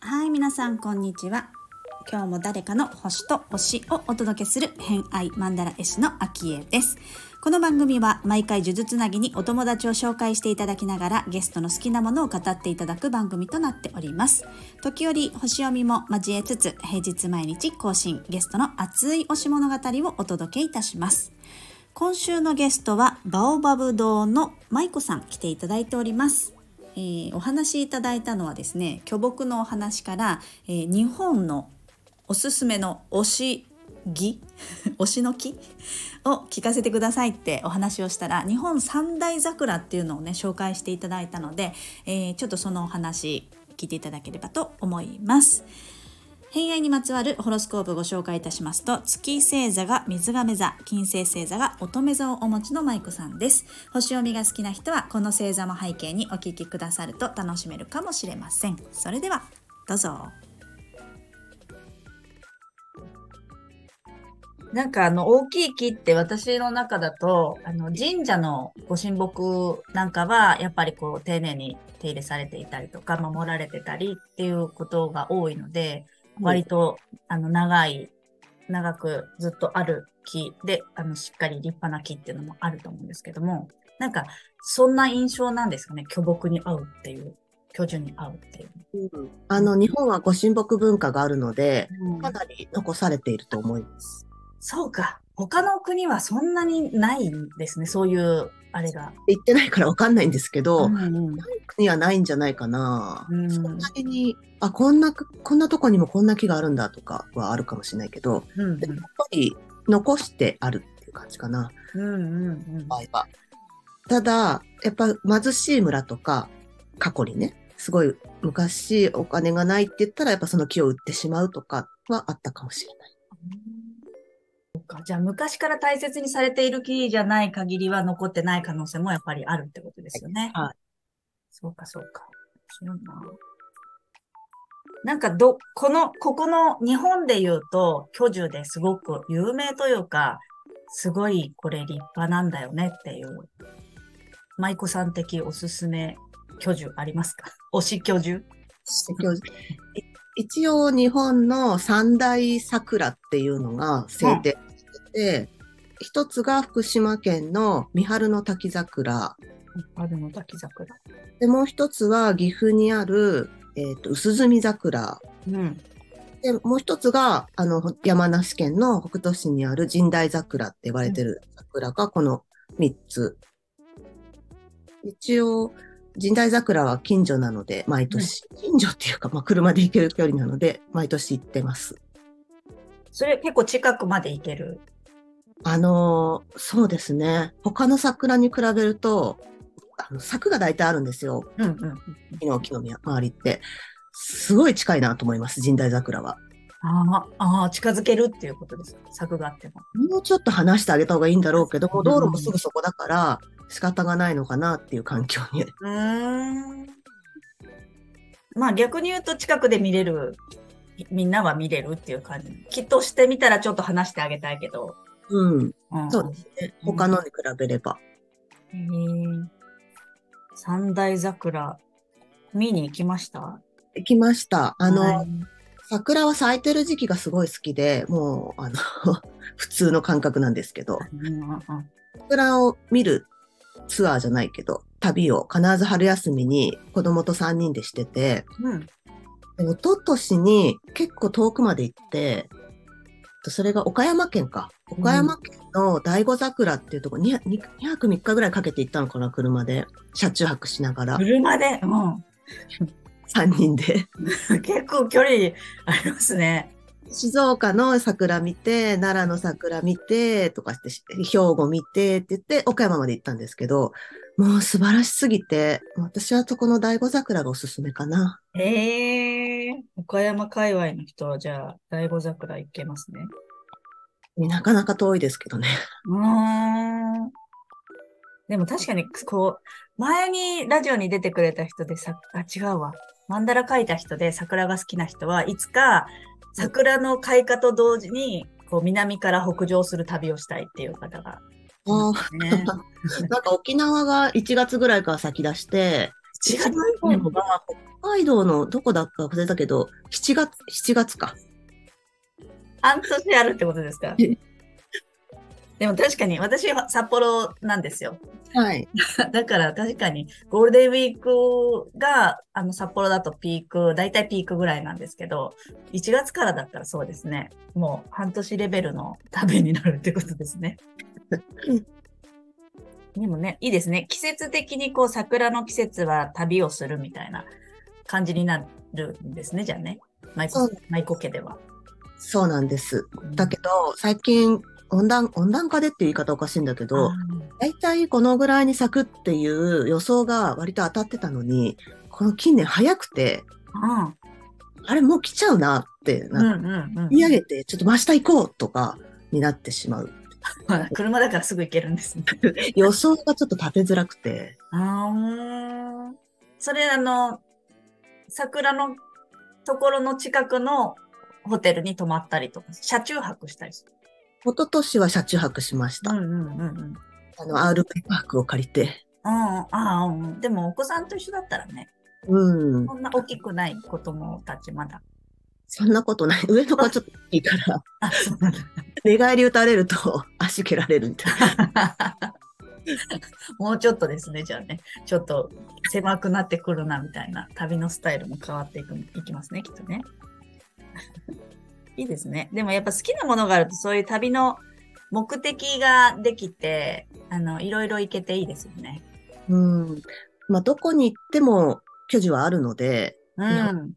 はい、皆さんこんにちは。今日も誰かの星と推しをお届けする偏愛マンダラ絵師の秋江です。この番組は毎回呪術つなぎにお友達を紹介していただきながらゲストの好きなものを語っていただく番組となっております。時折星読みも交えつつ平日毎日更新ゲストの熱い推し物語をお届けいたします。今週のゲストはバオバブ堂の舞子さん来ていただいております。えーお話しいただいたのはですね巨木のお話から、えー日本のおすすめの推し木 推しの木を聞かせてくださいってお話をしたら日本三大桜っていうのをね紹介していただいたので、えーちょっとそのお話聞いていただければと思います。偏愛にまつわるホロスコープご紹介いたしますと月星座が水亀座金星星座が乙女座をお持ちのマイクさんです。星読みが好きな人はこの星座も背景にお聞きくださると楽しめるかもしれません。それではどうぞ。なんかあの大きい木って私の中だとあの神社のご神木なんかはやっぱりこう丁寧に手入れされていたりとか守られてたりっていうことが多いので割とあの長い長くずっとある木であのしっかり立派な木っていうのもあると思うんですけどもなんかそんな印象なんですかね？巨木に合うっていう巨樹に合うっていう。あの、日本はご神木文化があるので、うんかなり残されていると思います。そうか。他の国はそんなにないんですね。そういう、あれが。言ってないからわかんないんですけど、うんうん国はないんじゃないかな。うんそんなに、あ、こんな、こんなとこにもこんな木があるんだとかはあるかもしれないけど、うんでもやっぱり残してあるっていう感じかな、うんうんうん場合は。ただ、やっぱ貧しい村とか、過去にね、すごい昔お金がないって言ったら、やっぱその木を売ってしまうとかはあったかもしれない。そうかじゃあ昔から大切にされている木じゃない限りは残ってない可能性もやっぱりあるってことですよね。はい。そうかそうか。面白いな。なんかど、この、ここの日本で言うと巨樹ですごく有名というか、すごいこれ立派なんだよねっていう、舞妓さん的おすすめ巨樹ありますか？推し巨樹？今日い一応日本の三大桜っていうのが制定してて、一つが福島県の三春の滝桜。春の滝桜。で、もう一つは岐阜にある、えっ、と、薄墨桜。うん。で、もう一つが、あの、山梨県の北杜市にある神代桜って言われてる桜がこの三つ。一応、神代桜は近所なので、毎年、近所っていうか、まあ、車で行ける距離なので、毎年行ってます。それ結構近くまで行ける？あのーそうですね。他の桜に比べると、あの柵が大体あるんですよ。うんうん。木の木の周りって。すごい近いなと思います、神代桜は。ああ、近づけるっていうことですか？柵があっても。もうちょっと離してあげた方がいいんだろうけども、道路もすぐそこだから、仕方がないのかなっていう環境に。うーん。まあ逆に言うと近くで見れる、みんなは見れるっていう感じ。きっとしてみたらちょっと話してあげたいけど。うん。うん、そうですね。他のに比べれば。へえ三大桜、見に行きました？行きました。あの、はい桜は咲いてる時期がすごい好きで、もう、あの、普通の感覚なんですけど、桜を見るツアーじゃないけど、旅を必ず春休みに子供と3人でしてて、うん。で一昨年に結構遠くまで行って、それが岡山県か。岡山県の醍醐桜っていうところに 2, 泊3日ぐらいかけて行ったのかな、車で。車中泊しながら。車で、うん。3人で。結構距離ありますね。静岡の桜見て、奈良の桜見て、とかして、兵庫見てって言って、岡山まで行ったんですけど、もう素晴らしすぎて、私はそこの醍醐桜がおすすめかな。へえ岡山界隈の人はじゃあ、醍醐桜行けますね。なかなか遠いですけどね。うーん。でも確かに、こう、前にラジオに出てくれた人でさ、あ、違うわ。マンダラ描いた人で桜が好きな人はいつか桜の開花と同時に、こう、南から北上する旅をしたいっていう方があね。ー なんか沖縄が1月ぐらいから先出して、違一番多いのが北海道のどこだか忘れたけど、7月、7月か。半年あるってことですか？えでも確かに私は札幌なんですよ。はい。だから確かにゴールデンウィークがあの札幌だとピーク、だいたいピークぐらいなんですけど、1月からだったらそうですね。もう半年レベルの旅になるってことですね。でもね、いいですね。季節的にこう桜の季節は旅をするみたいな感じになるんですね、じゃあね。舞そう子舞子家では。そうなんです。だけど、最近、温暖、温暖化でっていう言い方おかしいんだけど、大体このぐらいに咲くっていう予想が割と当たってたのに、この近年早くて、ああれもう来ちゃうなってうん、うな、ん、うん見上げて、ちょっと真下行こうとかになってしまう。うん。車だからすぐ行けるんですね。予想がちょっと立てづらくて。あーそれあの、桜のところの近くのホテルに泊まったりとか、車中泊したりする。一昨年は車中泊しました。うんうんうんうん。あの、RV パークを借りて。うん、ああ、うん。でもお子さんと一緒だったらね、うん。そんな大きくない子供たちまだ。そんなことない。上の子はちょっといいから。寝返り打たれると足蹴られるみたいな。もうちょっとですね、じゃあね。ちょっと狭くなってくるな、みたいな旅のスタイルも変わっていく、いきますね、きっとね。いいですね。でもやっぱ好きなものがあると、そういう旅の目的ができて、あの、いろいろ行けていいですよね。うん。まあ、どこに行っても居住はあるので、うん。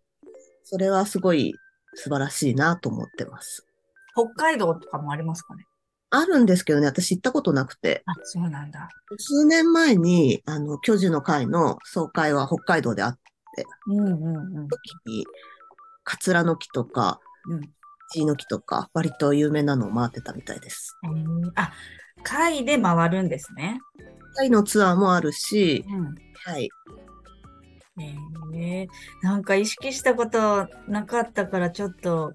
それはすごい素晴らしいなと思ってます。北海道とかもありますかね？あるんですけどね、私行ったことなくて、あ、そうなんだ。数年前に、あの、居住の会の総会は北海道であったうんうんうん。時に、カツラの木とか、うんチーの木とか、割と有名なのを回ってたみたいです。えーあ、貝で回るんですね。タイのツアーもあるし、うん。はい。ええなんか意識したことなかったから、ちょっと、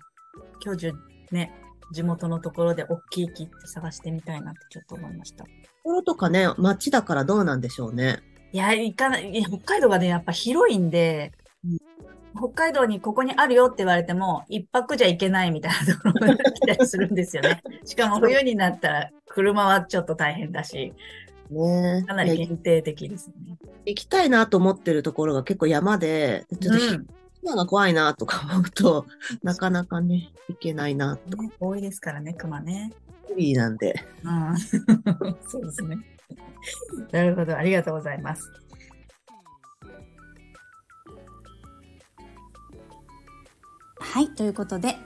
居住ね、地元のところで大きい木って探してみたいなってちょっと思いました。ところとかね、街だからどうなんでしょうね。いや、行かない、いや北海道がね、やっぱ広いんで、北海道にここにあるよって言われても、一泊じゃ行けないみたいなところが来たりするんですよね。しかも冬になったら車はちょっと大変だし、ねかなり限定的ですね。行きたいなと思ってるところが結構山で、ちょっとうん今が怖いなとか思うと、なかなかね、行けないなと。ね多いですからね、熊ね。フリーなんで。うん、そうですね。なるほど、ありがとうございます。はい、ということで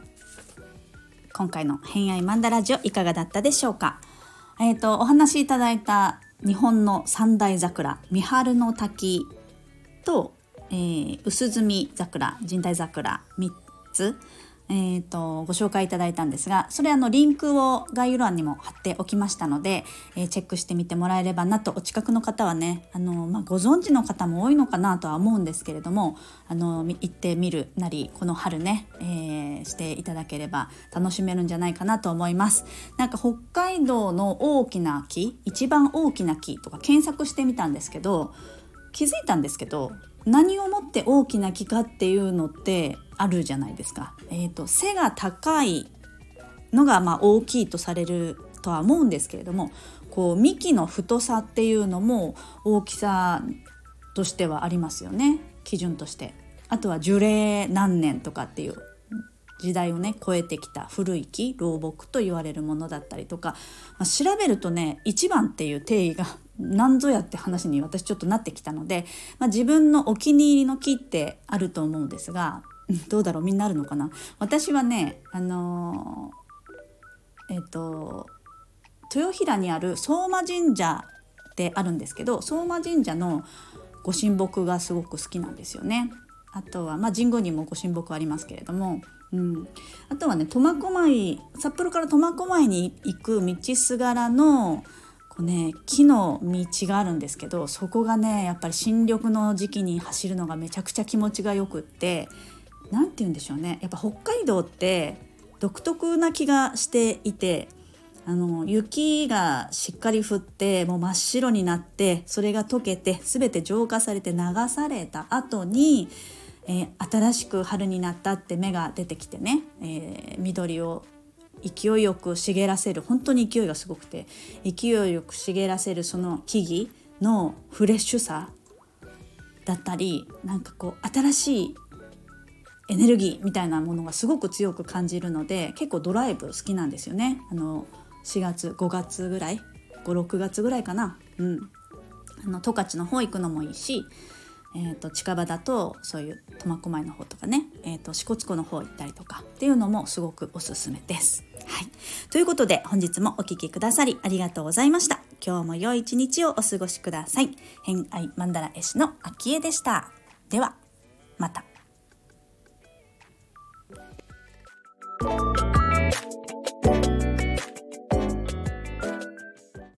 今回の「偏愛マンダラジオ」いかがだったでしょうか？えっ、とお話しいただいた日本の三大桜三春の滝と、えー薄墨桜神代桜3つ、えー、とご紹介いただいたんですがそれあのリンクを概要欄にも貼っておきましたので、えーチェックしてみてもらえればなとお近くの方はねあの、まあ、ご存知の方も多いのかなとは思うんですけれどもあの行ってみるなりこの春ね、えーしていただければ楽しめるんじゃないかなと思います。なんか北海道の大きな木一番大きな木とか検索してみたんですけど気づいたんですけど何をもって大きな木かっていうのってあるじゃないですか。えー、と背が高いのがまあ大きいとされるとは思うんですけれどもこう幹の太さっていうのも大きさとしてはありますよね基準として。あとは樹齢何年とかっていう時代をね超えてきた古い木老木と言われるものだったりとか、まあ調べるとね一番っていう定義が 何ぞやって話に私ちょっとなってきたので、まあ、自分のお気に入りの木ってあると思うんですがどうだろうみんなあるのかな？私はねあのーえっ、と豊平にある相馬神社ってあるんですけど相馬神社のご神木がすごく好きなんですよね。あとは、まあ、神宮にもご神木ありますけれども、うん、あとはね苫小牧札幌から苫小牧に行く道すがらのこう、ね、木の道があるんですけどそこがねやっぱり新緑の時期に走るのがめちゃくちゃ気持ちがよくって何て言うんでしょうね。やっぱ北海道って独特な気がしていてあの雪がしっかり降ってもう真っ白になってそれが溶けて全て浄化されて流された後に、えー、新しく春になったって芽が出てきてね、えー、緑を勢いよく茂らせる本当に勢いがすごくて勢いよく茂らせるその木々のフレッシュさだったりなんかこう新しいエネルギーみたいなものがすごく強く感じるので結構ドライブ好きなんですよね。あの4月5月ぐらい56月ぐらいかなうんあの十勝の方行くのもいいし、えーと、近場だとそういう苫小牧の方とかね、えーと、支笏湖の方行ったりとかっていうのもすごくおすすめです。はい、ということで本日もお聴きくださりありがとうございました。今日も良い一日をお過ごしください。偏愛マンダラ絵師の秋江でした。ではまた。Thank you.